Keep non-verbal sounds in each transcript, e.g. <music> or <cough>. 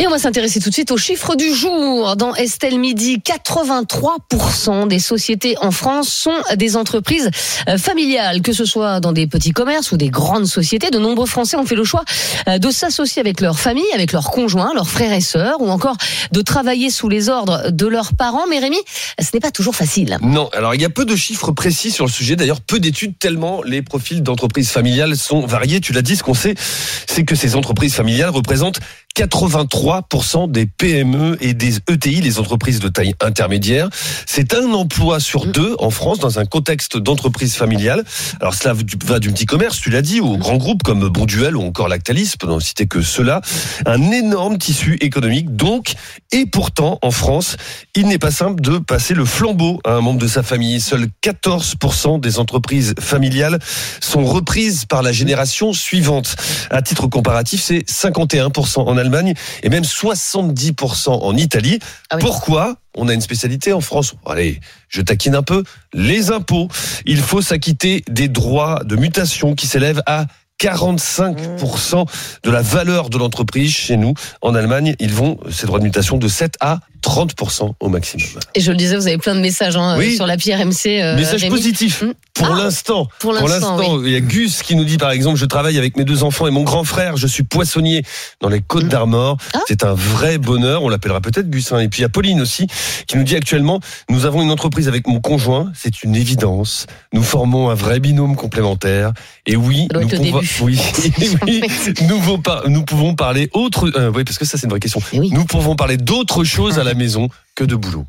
Et on va s'intéresser tout de suite aux chiffres du jour. Dans Estelle Midi, 83% des sociétés en France sont des entreprises euh, familiales, que ce soit dans des petits commerces ou des grandes sociétés. De nombreux Français ont fait le choix euh, de s'associer avec leur famille, avec leurs conjoints, leurs frères et sœurs, ou encore de travailler sous les ordres de leurs parents. Mais Rémi, ce n'est pas toujours facile. Non, alors il y a peu de chiffres précis sur le sujet, d'ailleurs peu d'études tellement les profils d'entreprises familiales sont variés. Tu l'as dit, ce qu'on sait, c'est que ces entreprises familiales représentent 83% des PME et des ETI, les entreprises de taille intermédiaire. C'est un emploi sur deux en France dans un contexte d'entreprise familiale. Alors cela va du petit commerce, tu l'as dit, aux grands groupes comme Bonduel ou encore Lactalis, pour ne citer que cela. Un énorme tissu économique donc. Et pourtant, en France, il n'est pas simple de passer le flambeau à un membre de sa famille. Seuls 14% des entreprises familiales sont reprises par la génération suivante. À titre comparatif, c'est 51% en Allemagne et même 70% en Italie. Ah oui. Pourquoi? On a une spécialité en France. Allez, je taquine un peu. Les impôts. Il faut s'acquitter des droits de mutation qui s'élèvent à 45% de la valeur de l'entreprise chez nous. En Allemagne, ils vont, ces droits de mutation, de 7 à 30% au maximum. Et je le disais, vous avez plein de messages hein, Oui. sur l'appli RMC. euh, Message Rémi. positif. Mm. Pour Ah, l'instant. pour l'instant, il y a Gus qui nous dit par exemple, je travaille avec mes deux enfants et mon grand frère, je suis poissonnier dans les Côtes d'Armor. Ah. C'est un vrai bonheur, on l'appellera peut-être Gus. hein. Et puis il y a Pauline aussi qui nous dit actuellement, nous avons une entreprise avec mon conjoint, c'est une évidence. Nous formons un vrai binôme complémentaire. Et oui, nous pouvons, début. oui, <laughs> oui, nous, pouvons par- nous pouvons parler autre, euh, oui, parce que ça c'est une vraie question. Nous pouvons parler d'autre chose à la maison que de boulot.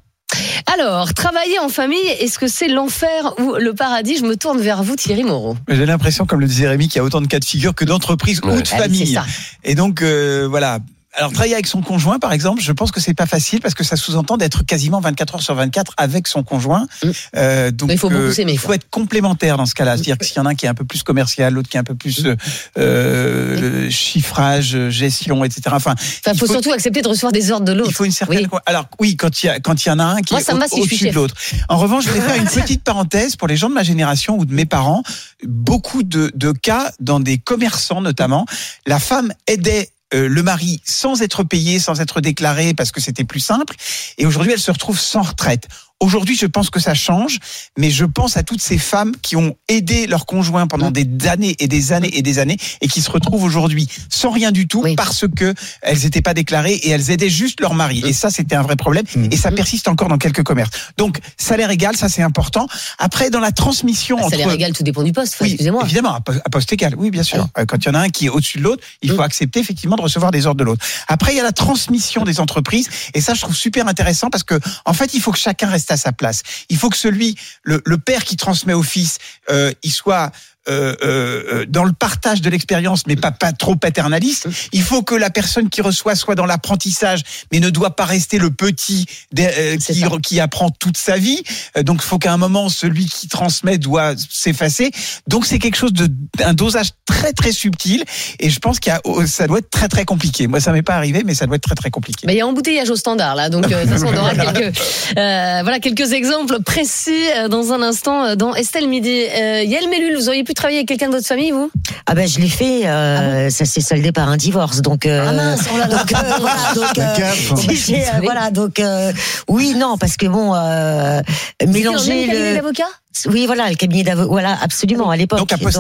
Alors, travailler en famille, est-ce que c'est l'enfer ou le paradis? Je me tourne vers vous, Thierry Moreau. J'ai l'impression, comme le disait Rémi, qu'il y a autant de cas de figure que d'entreprises Ouais. ou de Ah familles. Et donc, euh, voilà. Alors, travailler avec son conjoint, par exemple, je pense que c'est pas facile parce que ça sous-entend d'être quasiment 24 heures sur 24 avec son conjoint. Mm. Euh, donc, il faut euh, Il faut être complémentaire dans ce cas-là. C'est-à-dire que s'il y en a un qui est un peu plus commercial, l'autre qui est un peu plus euh, euh, chiffrage, gestion, etc. Enfin, Enfin, il faut, surtout accepter de recevoir des ordres de il l'autre. faut une certaine. Oui. Alors oui, quand il y a quand il y en a un qui Moi, est au- si au-dessus chef. de l'autre. En revanche, je vais faire une petite parenthèse pour les gens de ma génération ou de mes parents. Beaucoup de, de cas dans des commerçants notamment, la femme aidait. Euh, le mari sans être payé, sans être déclaré, parce que c'était plus simple. Et aujourd'hui, elle se retrouve sans retraite. Aujourd'hui, je pense que ça change, mais je pense à toutes ces femmes qui ont aidé leur conjoint pendant des années et des années et des années et qui se retrouvent aujourd'hui sans rien du tout Oui. parce que elles n'étaient pas déclarées et elles aidaient juste leur mari. Et ça, c'était un vrai problème. Et ça persiste encore dans quelques commerces. Donc, salaire égal, ça c'est important. Après, dans la transmission Ah, entre salaire égal, tout dépend du poste. Oui, excusez-moi. évidemment, à po- à poste égal. Oui, bien sûr. Euh, Quand il y en a un qui est au-dessus de l'autre, il faut Mm. accepter effectivement de recevoir des ordres de l'autre. Après, il y a la transmission des entreprises, et ça, je trouve super intéressant parce que, en fait, il faut que chacun reste à sa place. Il faut que celui, le, père qui transmet au fils, euh, il soit euh, euh, euh, dans le partage de l'expérience, mais pas, pas trop paternaliste. Il faut que la personne qui reçoit soit dans l'apprentissage, mais ne doit pas rester le petit euh, qui, apprend toute sa vie. Donc, il faut qu'à un moment, celui qui transmet doit s'effacer. Donc, c'est quelque chose de un dosage très très subtil, et je pense a, oh, ça doit être très très compliqué. Moi, ça m'est pas arrivé, mais ça doit être très très compliqué. Mais il y a embouteillage au standard là, donc de toute façon on aura <laughs> quelques voilà quelques exemples précis dans un instant dans Estelle Midi. Euh, Yael Mellul, vous auriez pu travailler avec quelqu'un de votre famille vous? Ah ben je l'ai fait, euh, ça s'est soldé par un divorce, donc. euh, Ah mince, oh là là. donc, euh, <laughs> voilà, donc, euh, <laughs> euh, Oui. voilà, donc euh, oui, non, parce que bon, euh, mélanger le d'avocats? Oui, voilà, le cabinet d'avocat, voilà, absolument à l'époque. Donc, à poste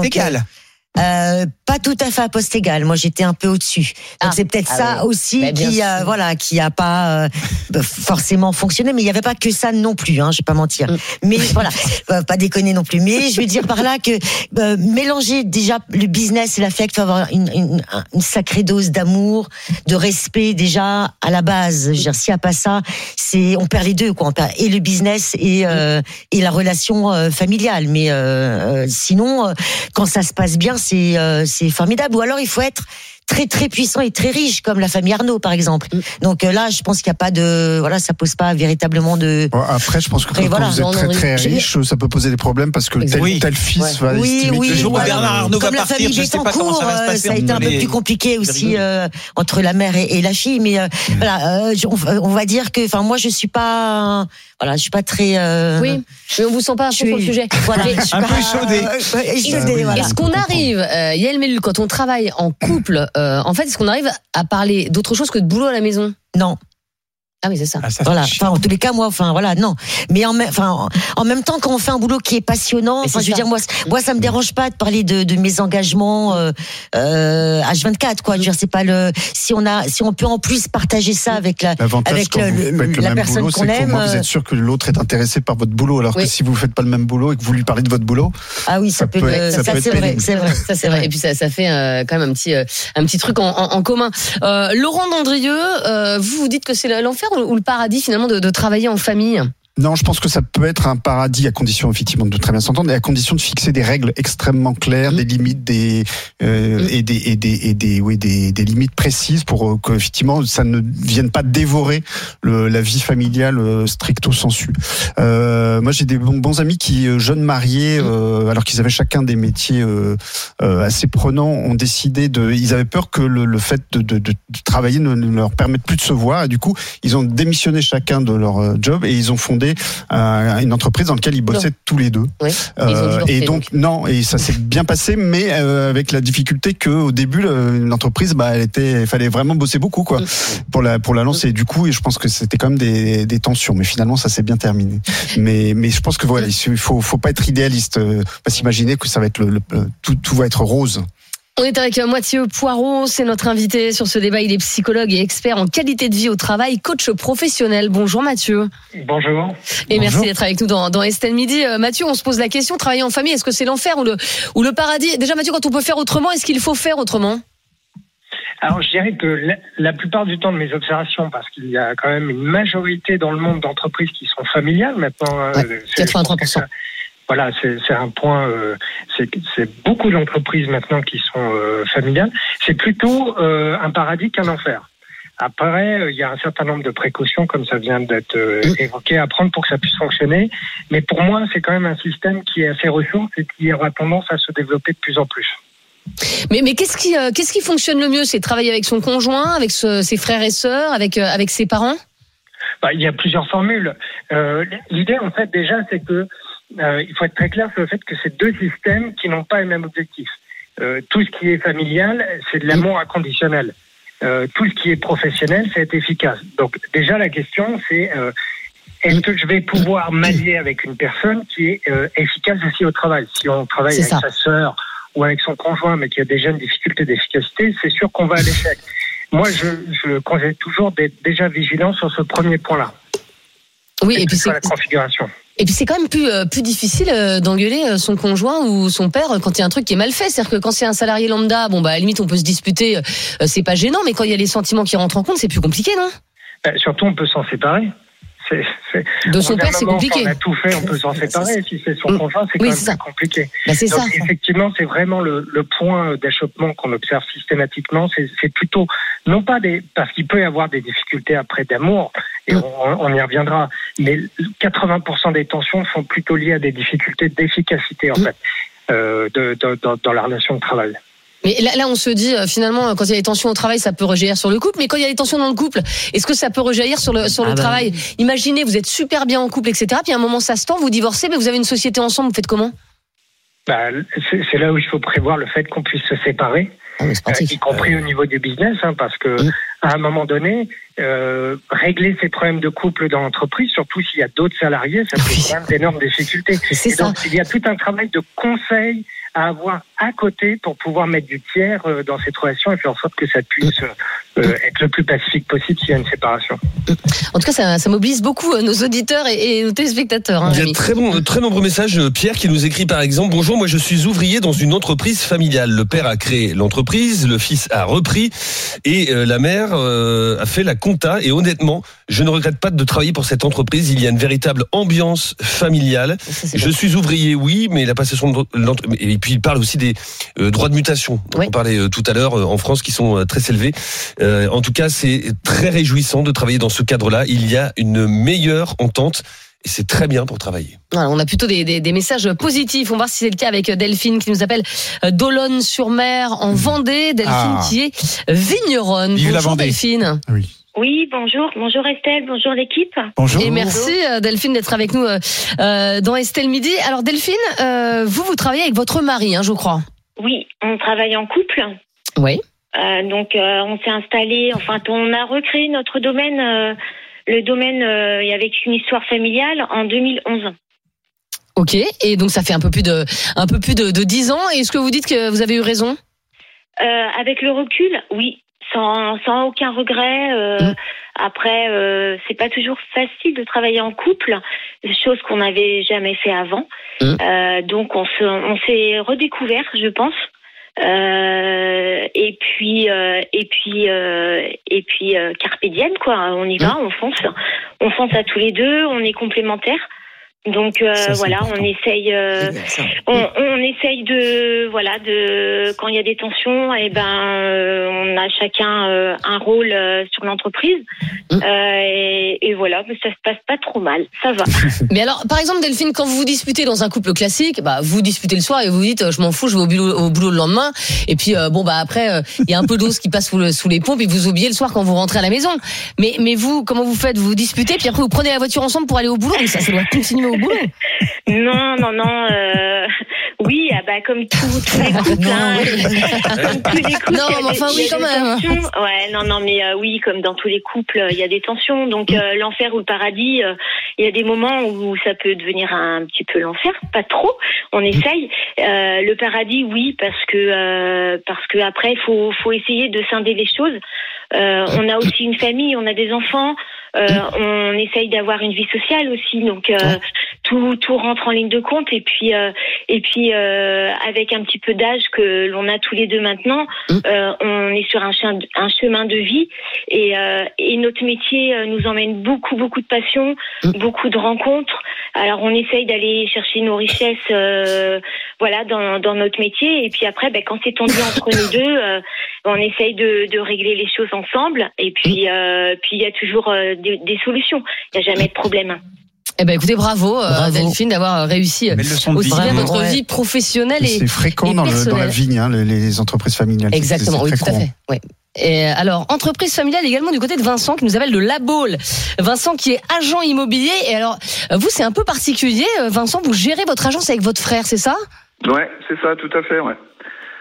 euh, pas tout à fait à poste égal. Moi, j'étais un peu au-dessus. Donc Ah. c'est peut-être Ah ça oui. aussi bien qui, euh, voilà, qui a pas euh, bah, <laughs> forcément fonctionné. Mais il y avait pas que ça non plus. Hein, je vais pas mentir. Mm. Mais voilà, <laughs> euh, pas déconner non plus. Mais je veux dire par là que euh, mélanger déjà le business et l'affect, faut avoir une, une, une sacrée dose d'amour, de respect déjà à la base. Je veux dire, s'il n'y a pas ça, c'est on perd les deux quoi. On perd et le business et euh, et la relation familiale. Mais sinon, quand ça se passe bien, c'est euh, c'est formidable. Ou alors il faut être très très puissant et très riche comme la famille Arnaud par exemple. Mm. Donc euh, là, je pense qu'il n'y a pas de voilà, ça pose pas véritablement de après, je pense que quand voilà, vous êtes non, très non, très riche, ça peut poser des problèmes parce que tel, Oui. tel fils Ouais. va Oui, oui. Le jour où voilà. Bernard Arnault va comme la partir, famille je sais pas comment Bettencourt, ça va se euh, passer. ça a été un peu plus compliqué aussi euh, entre la mère et, et la fille, mais euh, voilà, euh, on, on va dire que, enfin, moi, je suis pas, Voilà, je suis pas très. euh, Oui, mais on vous sent pas un peu sur le sujet. Voilà, Mais je suis un pas- peu oui. voilà. Est-ce qu'on arrive, euh, Yael Mellul, quand on travaille en couple, euh, en fait, est-ce qu'on arrive à parler d'autre chose que de boulot à la maison? Non. Ah oui, c'est ça. Ah, ça, Voilà. Enfin, en tous les cas, moi, enfin, voilà, non. Mais en, même- enfin, en- même temps, quand on fait un boulot qui est passionnant, enfin, je veux ça. dire, moi, moi, ça me dérange pas de parler de, de mes engagements euh, euh, H24, quoi. Je veux dire, c'est pas le. Si on a, si on peut en plus partager ça avec la, avec quand le- vous le- faites le la même personne qu'on aime, moins vous euh, êtes sûr que l'autre est intéressé par votre boulot. Alors Oui. que si vous faites pas le même boulot et que vous lui parlez de votre boulot, ah oui, ça, Ça peut, être- ça ça, peut c'est être vrai, pénible. c'est vrai. Ça c'est vrai. Et puis ça, ça fait euh, quand même un petit, euh, un petit truc en, en- en commun. Euh, Laurent Dandrieux, euh, vous vous dites que c'est l'enfer ou le paradis finalement de travailler en famille? Non, je pense que ça peut être un paradis à condition effectivement de très bien s'entendre et à condition de fixer des règles extrêmement claires, Mm. des limites, des euh, Mm. et des et des et des oui des, des limites précises pour euh, que effectivement ça ne vienne pas dévorer le, la vie familiale euh, stricto sensu. Euh, moi, j'ai des bons, bons amis qui euh, jeunes mariés, euh, alors qu'ils avaient chacun des métiers euh, euh, assez prenants, ont décidé de. Ils avaient peur que le, le fait de, de, de, travailler ne, ne leur permette plus de se voir. Et du coup, ils ont démissionné chacun de leur job et ils ont fondé euh, une entreprise dans laquelle ils bossaient tous les deux. Oui. Euh, et donc, non, et ça s'est bien passé, mais euh, avec la difficulté que au début le- l'entreprise, bah, elle était, il fallait vraiment bosser beaucoup quoi Mm. pour la pour la lancer. Et du coup, et je pense que c'était quand même des, des tensions, mais finalement ça s'est bien terminé. Mais mais je pense que voilà, il faut faut pas être idéaliste, pas s'imaginer que ça va être le, le- tout tout va être rose. On est avec euh, Mathieu Poirot, c'est notre invité sur ce débat. Il est psychologue et expert en qualité de vie au travail, coach professionnel. Bonjour Mathieu. Bonjour. Et Bonjour. merci d'être avec nous dans, dans Estelle Midi. Euh, Mathieu, on se pose la question, travailler en famille, est-ce que c'est l'enfer ou le, ou le paradis? Déjà Mathieu, quand on peut faire autrement, est-ce qu'il faut faire autrement? Alors, je dirais que la, la plupart du temps de mes observations, parce qu'il y a quand même une majorité dans le monde d'entreprises qui sont familiales maintenant. euh, Ouais, c'est- je pense que 83%. ça- Voilà, c'est c'est un point. euh, c'est beaucoup d'entreprises maintenant qui sont euh, familiales. C'est plutôt euh, un paradis qu'un enfer. Après, euh, il y a un certain nombre de précautions, comme ça vient d'être Mm. évoqué, à prendre pour que ça puisse fonctionner. Mais pour moi, c'est quand même un système qui est assez ressource et qui aura tendance à se développer de plus en plus. Mais, mais qu'est-ce qui, euh, qu'est-ce qui fonctionne le mieux? C'est travailler avec son conjoint, avec ce- ses frères et sœurs, avec, euh, avec ses parents? Bah, il y a plusieurs formules. Euh, L'idée, en fait, déjà, c'est que euh, il faut être très clair sur le fait que c'est deux systèmes qui n'ont pas le même objectif. Euh, tout ce qui est familial, c'est de l'amour inconditionnel. Euh, tout ce qui est professionnel, c'est être efficace. Donc, déjà, la question, c'est est-ce que je vais pouvoir m'allier avec une personne qui est efficace aussi au travail? Si on travaille avec ça. sa sœur ou avec son conjoint, mais qui a déjà une difficulté d'efficacité, c'est sûr qu'on va à l'échec. Moi, je, je conseille toujours d'être déjà vigilant sur ce premier point-là. Oui, et puis c'est, la configuration. Et puis c'est quand même plus, euh, plus difficile euh, d'engueuler euh, son conjoint ou son père quand il y a un truc qui est mal fait. C'est-à-dire que quand c'est un salarié lambda, bon bah à la limite on peut se disputer, c'est pas gênant, mais quand il y a les sentiments qui rentrent en compte, c'est plus compliqué, non? Surtout, on peut s'en séparer. De son père, c'est compliqué. On a tout fait, on peut s'en séparer. Si c'est son Mm. conjoint, c'est quand Oui, même ça. compliqué. C'est Donc, ça. effectivement, c'est vraiment le, le point d'achoppement qu'on observe systématiquement. C'est, plutôt, non pas des, parce qu'il peut y avoir des difficultés après d'amour, et Mm. on, on y reviendra, mais 80% des tensions sont plutôt liées à des difficultés d'efficacité, en Mm. fait, euh, de, de- dans- dans la relation de travail. Mais là, là, on se dit euh, finalement, quand il y a des tensions au travail, ça peut rejaillir sur le couple. Mais quand il y a des tensions dans le couple, est-ce que ça peut rejaillir sur le sur le Ah bah travail Imaginez, vous êtes super bien en couple, etc. Puis à un moment, ça se tend, vous divorcez, mais vous avez une société ensemble. Vous faites comment? Bah, c'est, c'est là où il faut prévoir le fait qu'on puisse se séparer. Ah, Euh, y compris au niveau du business, hein, parce que Mm. à un moment donné, euh, régler ces problèmes de couple dans l'entreprise, surtout s'il y a d'autres salariés, ça pose Oui. quand même d'énormes difficultés. C'est Et ça. donc, il y a tout un travail de conseil à avoir à côté pour pouvoir mettre du tiers euh, dans cette relation et faire en sorte que ça puisse euh, être le plus pacifique possible s'il y a une séparation. En tout cas, ça, ça mobilise beaucoup euh, nos auditeurs et, et nos téléspectateurs. hein, Il y a de très, bon, très nombreux messages. Euh, Pierre qui nous écrit par exemple Bonjour, moi je suis ouvrier dans une entreprise familiale. Le père a créé l'entreprise, le fils a repris et euh, la mère euh, a fait la compta. Et honnêtement, je ne regrette pas de travailler pour cette entreprise. Il y a une véritable ambiance familiale. Ça, Je bien. suis ouvrier, oui, mais la passation de et puis il parle aussi des euh, droits de mutation. Oui. On parlait euh, tout à l'heure euh, en France qui sont euh, très élevés. Euh, en tout cas, c'est très réjouissant de travailler dans ce cadre-là. Il y a une meilleure entente et c'est très bien pour travailler. Voilà, on a plutôt des, des, des messages positifs. On va voir si c'est le cas avec Delphine qui nous appelle euh, d'Olonne-sur-Mer en Vendée. Delphine Ah. qui est vigneronne. Vive la Bonjour Vendée. Delphine. Oui. Oui, bonjour. Bonjour Estelle, bonjour l'équipe. Bonjour. Et merci euh, Delphine d'être avec nous euh, euh, dans Estelle Midi. Alors Delphine, euh, vous, vous travaillez avec votre mari, hein, je crois. Oui, on travaille en couple. Oui. Euh, donc euh, on s'est installé, enfin on a recréé notre domaine, euh, le domaine euh, avec une histoire familiale en 2011. Ok. Et donc ça fait un peu plus de, un peu plus de, de 10 ans. Et est-ce que vous dites que vous avez eu raison? Euh, avec le recul, oui, sans, sans aucun regret. euh, Mm. Après, euh, c'est pas toujours facile de travailler en couple, chose qu'on n'avait jamais fait avant. Mm. Euh, donc on se, on s'est redécouvert, je pense. Euh, et puis euh, et puis euh, et puis euh, carpe diem quoi. On y va on fonce. On fonce à tous les deux on est complémentaires donc euh, Ça, voilà important. on essaye euh, ça. on, on essaye de voilà de quand il y a des tensions et ben euh, on a chacun euh, un rôle euh, sur l'entreprise Mm. Euh, et, et voilà mais ça se passe pas trop mal ça va <laughs> Mais alors, par exemple, Delphine, quand vous vous disputez dans un couple classique, bah, vous disputez le soir et vous dites, je m'en fous, je vais au boulot, au boulot le lendemain. Et puis, euh, bon, bah après, euh, il y a un peu d'eau qui passe sous, le- sous les pompes et vous oubliez le soir quand vous rentrez à la maison. Mais, mais vous, comment vous faites? Vous vous disputez, puis après vous prenez la voiture ensemble pour aller au boulot? Mais ça, ça doit continuer au boulot. non non non euh, oui ah bah comme tous tous les couples Non, hein, comme tous les couples Non, il y a mais des- enfin, oui, quand même. tensions. ouais non non mais euh, oui comme dans tous les couples il y a des tensions donc euh, l'enfer ou le paradis il y a des moments où ça peut devenir un petit peu l'enfer pas trop on essaye le paradis oui parce que parce que après faut faut essayer de scinder les choses on a aussi une famille on a des enfants on essaye d'avoir une vie sociale aussi donc euh, tout tout rentre en ligne de compte. Et puis euh, et puis euh, avec un petit peu d'âge que l'on a tous les deux maintenant Mm. euh, on est sur un, chemin- un chemin de vie. Et, euh, et notre métier euh, nous emmène beaucoup beaucoup de passion Mm. beaucoup de rencontres. Alors on essaye d'aller chercher nos richesses euh, voilà dans, dans notre métier. Et puis après ben, quand c'est tendu entre nous deux euh, on essaye de, de régler les choses ensemble. Et puis euh, puis il y a toujours des, des solutions. Il n'y a jamais de problème Eh ben, écoutez, bravo, euh, Bravo. Delphine, d'avoir réussi euh, leçon de aussi vie. bien votre ouais. vie professionnelle et, C'est fréquent et dans, le- dans la vigne, hein, les, les entreprises familiales. Exactement, C'est oui, tout à fait. Oui. Et alors, entreprise familiale également du côté de Vincent qui nous appelle de La Baule. Vincent qui est agent immobilier. Et alors, euh, vous, c'est un peu particulier. euh, Vincent, vous gérez votre agence avec votre frère, c'est ça? Ouais, c'est ça, tout à fait, ouais.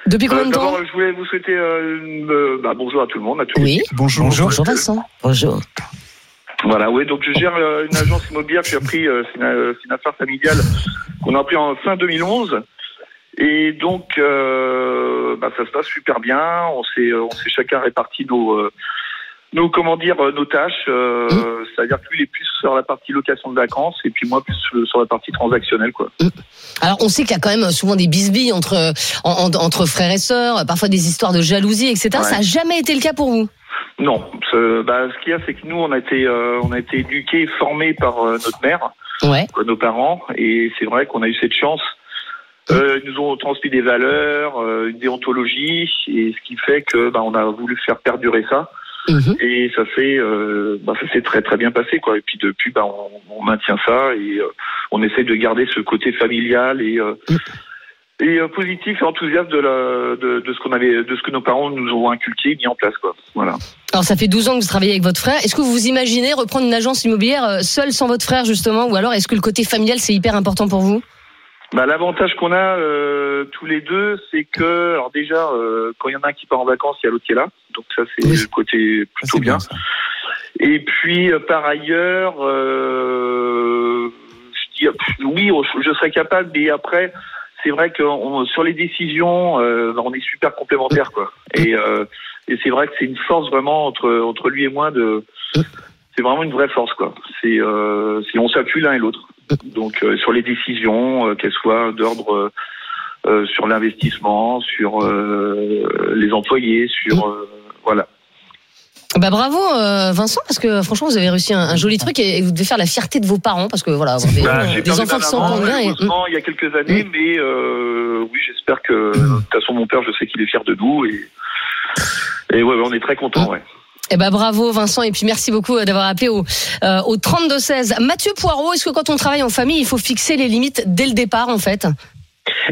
Depuis combien Euh, de temps? D'abord, je voulais vous souhaiter euh, une, euh, bah, bonjour à tout le monde, à tous. Oui. Bonjour. Bonjour Vincent. Bonjour. Voilà, oui, donc je gère euh, une agence immobilière que j'ai appris, euh, c'est une, euh, affaire familiale qu'on a appris en fin 2011. Et donc, euh, bah, ça se passe super bien. On s'est, on s'est chacun réparti nos, euh, nos, comment dire, euh, nos tâches. Euh, C'est-à-dire que lui, il est plus sur la partie location de vacances et puis moi, plus euh, sur la partie transactionnelle, quoi. Alors, on sait qu'il y a quand même souvent des bisbilles entre, en- en- entre frères et sœurs, parfois des histoires de jalousie, etc. Ouais. Ça n'a jamais été le cas pour vous? Non, ce, bah, ce qu'il y a, c'est que nous, on a été, euh, on a été éduqués, formés par euh, notre mère. Ouais. quoi, nos parents. Et c'est vrai qu'on a eu cette chance. Euh, ils nous ont transmis des valeurs, euh, une déontologie, et ce qui fait que bah, on a voulu faire perdurer ça. Mhm. Et ça fait, euh, bah, ça s'est très très bien passé quoi. Et puis depuis, bah, on, on maintient ça et euh, on essaie de garder ce côté familial et euh, et euh, positif et enthousiaste de, la, de, de ce qu'on avait, de ce que nos parents nous ont inculqué, mis en place quoi. Voilà. Alors, ça fait 12 ans que vous travaillez avec votre frère. Est-ce que vous vous imaginez reprendre une agence immobilière euh, seule sans votre frère, justement? Ou alors, est-ce que le côté familial, c'est hyper important pour vous? Bah, l'avantage qu'on a euh, tous les deux, c'est que, alors déjà, euh, quand il y en a un qui part en vacances, il y a l'autre qui est là. Donc ça, c'est Oui. le côté plutôt c'est bien. ça. Et puis, par ailleurs, je dis, oui, je serais capable, mais après, c'est vrai que on- sur les décisions, euh, on est super complémentaires, quoi. Et, euh, et c'est vrai que c'est une force vraiment entre entre lui et moi de. C'est vraiment une vraie force, quoi. C'est euh, on s'appuie l'un et l'autre. Donc euh, sur les décisions, euh, qu'elles soient d'ordre euh, sur l'investissement, sur les employés, sur voilà. Bah bravo euh, Vincent parce que franchement vous avez réussi un, un joli truc et, et vous devez faire la fierté de vos parents parce que voilà vous avez Bah, des enfants qui s'entendent bien et il y a quelques années, mais euh, oui, j'espère que de toute façon mon père, je sais qu'il est fier de nous et et ouais, ouais, on est très content, ouais. Eh ben bravo Vincent et puis merci beaucoup euh, d'avoir appelé au euh, au 32 16. Mathieu Poirot, est-ce que quand on travaille en famille, il faut fixer les limites dès le départ en fait?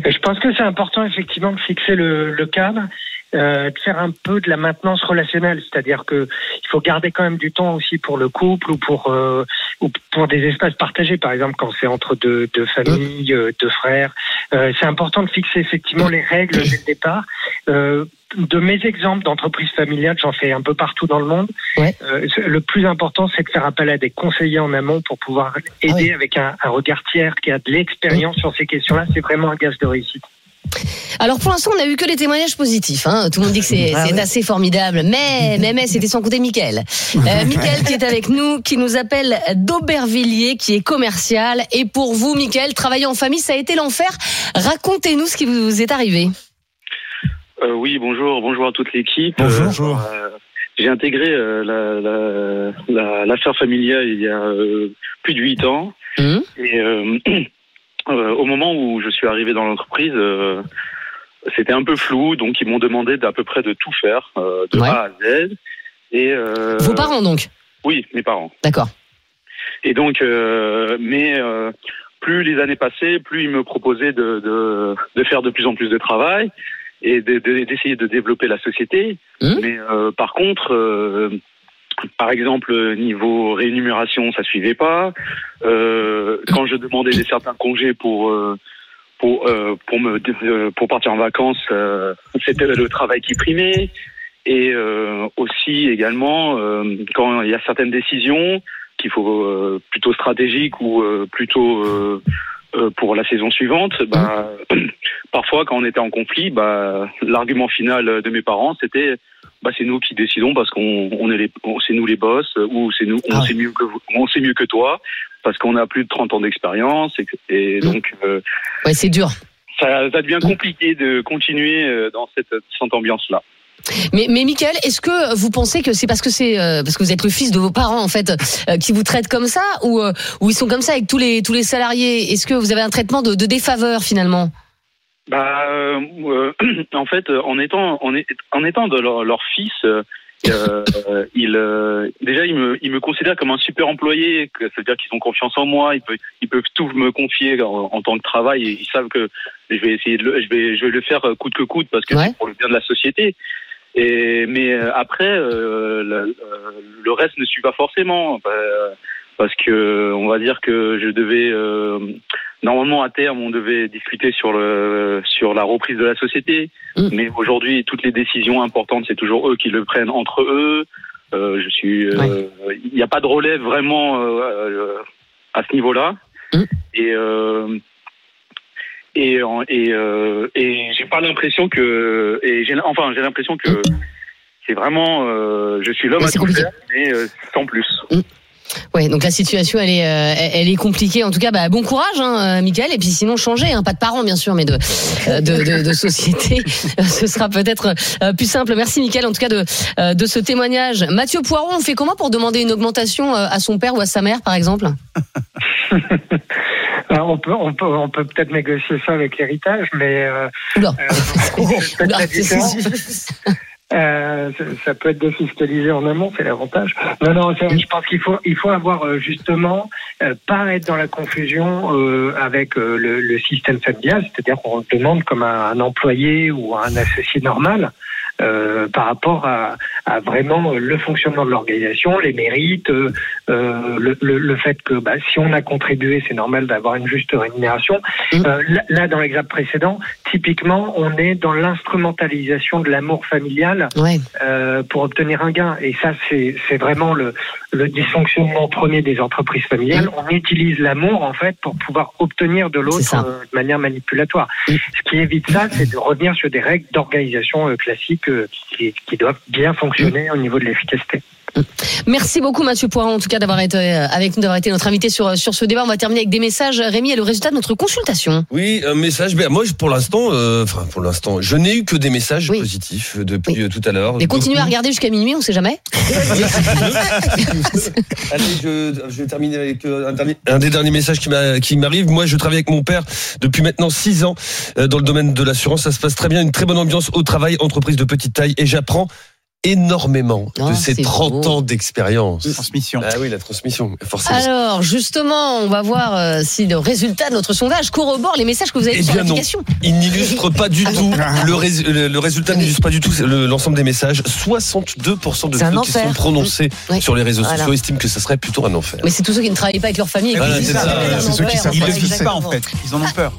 Je pense que c'est important effectivement de fixer le, le cadre euh, de faire un peu de la maintenance relationnelle, c'est-à-dire que il faut garder quand même du temps aussi pour le couple ou pour euh, ou pour des espaces partagés, par exemple quand c'est entre deux, deux familles, euh, deux frères. Euh, c'est important de fixer effectivement les règles dès le départ. De mes exemples d'entreprises familiales, j'en fais un peu partout dans le monde. Ouais. Le plus important, c'est de faire appel à des conseillers en amont pour pouvoir aider oui. avec un, un regard tiers qui a de l'expérience sur ces questions-là. C'est vraiment un gage de réussite. Alors pour l'instant, on n'a eu que des témoignages positifs. Hein. Tout le monde dit que c'est Ah assez formidable. Mais, mais, mais, c'était sans compter Mickaël. Euh, Mickaël qui est avec nous, qui nous appelle d'Aubervilliers, qui est commercial. Et pour vous, Mickaël, travailler en famille, ça a été l'enfer. Racontez-nous ce qui vous est arrivé. Euh, oui, bonjour, bonjour à toute l'équipe. Bonjour. Euh, j'ai intégré euh, la- la- la- l'affaire familiale il y a euh, plus de huit ans. Et <clears throat> euh, au moment où je suis arrivé dans l'entreprise, euh, c'était un peu flou, donc ils m'ont demandé d'à peu près de tout faire, euh, de Ouais. A à Z. Et euh, Vos parents donc? Oui, mes parents. D'accord. Et donc, euh, mais euh, plus les années passaient, plus ils me proposaient de, de, de faire de plus en plus de travail et de- de- d'essayer de, développer la société. Mhm. Mais euh, par contre, euh, par exemple, niveau rémunération, ça suivait pas. Euh, quand je demandais des certains congés pour euh, pour euh, pour me euh, pour partir en vacances, c'était le travail qui primait. Et aussi également quand il y a certaines décisions qu'il faut plutôt stratégiques ou plutôt pour la saison suivante, bah, <clears throat> parfois quand on était en conflit, bah, l'argument final de mes parents c'était bah, c'est nous qui décidons parce qu'on on est les c'est nous les boss ou c'est nous on Ah. sait mieux que vous, on sait mieux que toi parce qu'on a plus de 30 ans d'expérience et, Mm. donc euh, Ouais, c'est dur. ça, ça devient compliqué de continuer euh, dans cette, cette ambiance là. Mais, mais Michael, est-ce que vous pensez que c'est parce que c'est euh, parce que vous êtes le fils de vos parents en fait euh, qui vous traitent comme ça ou euh, ou ils sont comme ça avec tous les tous les salariés? Est-ce que vous avez un traitement de, de défaveur finalement? Bah, euh, <clears throat> en fait, en étant en, est- en étant de leur, leur fils, <laughs> ils, déjà ils me ils me considèrent comme un super employé. que Ça veut dire qu'ils ont confiance en moi. Ils peuvent ils peuvent tout me confier en, en tant que travail. Et ils savent que je vais essayer de le, je vais je vais le faire coûte que coûte parce que Ouais. c'est pour le bien de la société. Et mais euh, après, euh, le, euh, le reste ne suit pas forcément. euh, parce que on va dire que je devais euh, normalement à terme on devait discuter sur le sur la reprise de la société Mm. mais aujourd'hui toutes les décisions importantes c'est toujours eux qui le prennent entre eux Euh, je suis euh, il n'y a pas de relève vraiment à ce niveau là Mm. et euh, et et, euh, et j'ai pas l'impression que et j'ai enfin j'ai l'impression que c'est vraiment euh, je suis l'homme Ouais, à tout faire mais euh, sans plus Ouais, donc la situation elle est euh, elle est compliquée. En tout cas, bah, bon courage, hein, euh, Michael. Et puis sinon changer, hein, pas de parents bien sûr, mais de euh, de, de, de société, <laughs> Euh, ce sera peut-être euh, plus simple. Merci, Michael, en tout cas de euh, de ce témoignage. Mathieu Poiron, on fait comment pour demander une augmentation euh, à son père ou à sa mère, par exemple? <laughs> Alors, on peut, on peut, on peut peut-être négocier ça avec l'héritage, mais euh, euh, <laughs> la différence. Euh, ça- ça peut être défiscalisé en amont, c'est l'avantage. Non, non, je pense qu'il faut, il faut avoir euh, justement euh, pas être dans la confusion euh, avec euh, le, le système familial, c'est-à-dire qu'on demande comme un, un employé ou un associé normal. Euh, par rapport à, à vraiment le fonctionnement de l'organisation, les mérites, euh, euh, le, le, le fait que bah, si on a contribué, c'est normal d'avoir une juste rémunération. Mm. Euh, là, là, dans l'exemple précédent, typiquement, on est dans l'instrumentalisation de l'amour familial Ouais. euh, pour obtenir un gain. Et ça, c'est vraiment le, le dysfonctionnement premier des entreprises familiales. On utilise l'amour, en fait, pour pouvoir obtenir de l'autre euh, de manière manipulatoire. Mm. Ce qui évite ça, c'est de revenir sur des règles d'organisation classiques euh, qui, qui doivent bien fonctionner au niveau de l'efficacité. Merci beaucoup Mathieu Poiron en tout cas d'avoir été euh, avec nous, d'avoir été notre invité sur sur ce débat. On va terminer avec des messages. Rémi et le résultat de notre consultation. Oui, un message. Ben, moi, pour l'instant, euh, enfin pour l'instant, je n'ai eu que des messages Oui. positifs euh, depuis Oui. euh, tout à l'heure. Et continuez à regarder jusqu'à minuit, on sait jamais. <laughs> Allez, je, je vais terminer avec euh, un, dernier- un des derniers messages qui m'a- qui m'arrive. Moi, je travaille avec mon père depuis maintenant six ans euh, dans le domaine de l'assurance. Ça se passe très bien, une très bonne ambiance au travail, entreprise de petite taille, et j'apprends énormément Oh, de ces c'est 30 beau. ans d'expérience. Transmission. Ah oui, la transmission, forcément. Alors, justement, on va voir euh, si le résultat de notre sondage corrobore les messages que vous avez Eh sur bien non. l'application. Il n'illustre pas du tout le, rés- le- le résultat n'illustre pas du tout le- l'ensemble des messages. 62% de ceux qui sont prononcés Oui. sur les réseaux Voilà. sociaux estiment que ça serait plutôt un enfer. Mais c'est tous ceux qui ne travaillent pas avec leur famille. Voilà, c'est ça. Ils pas le vivent pas en fait. Ils en ont peur.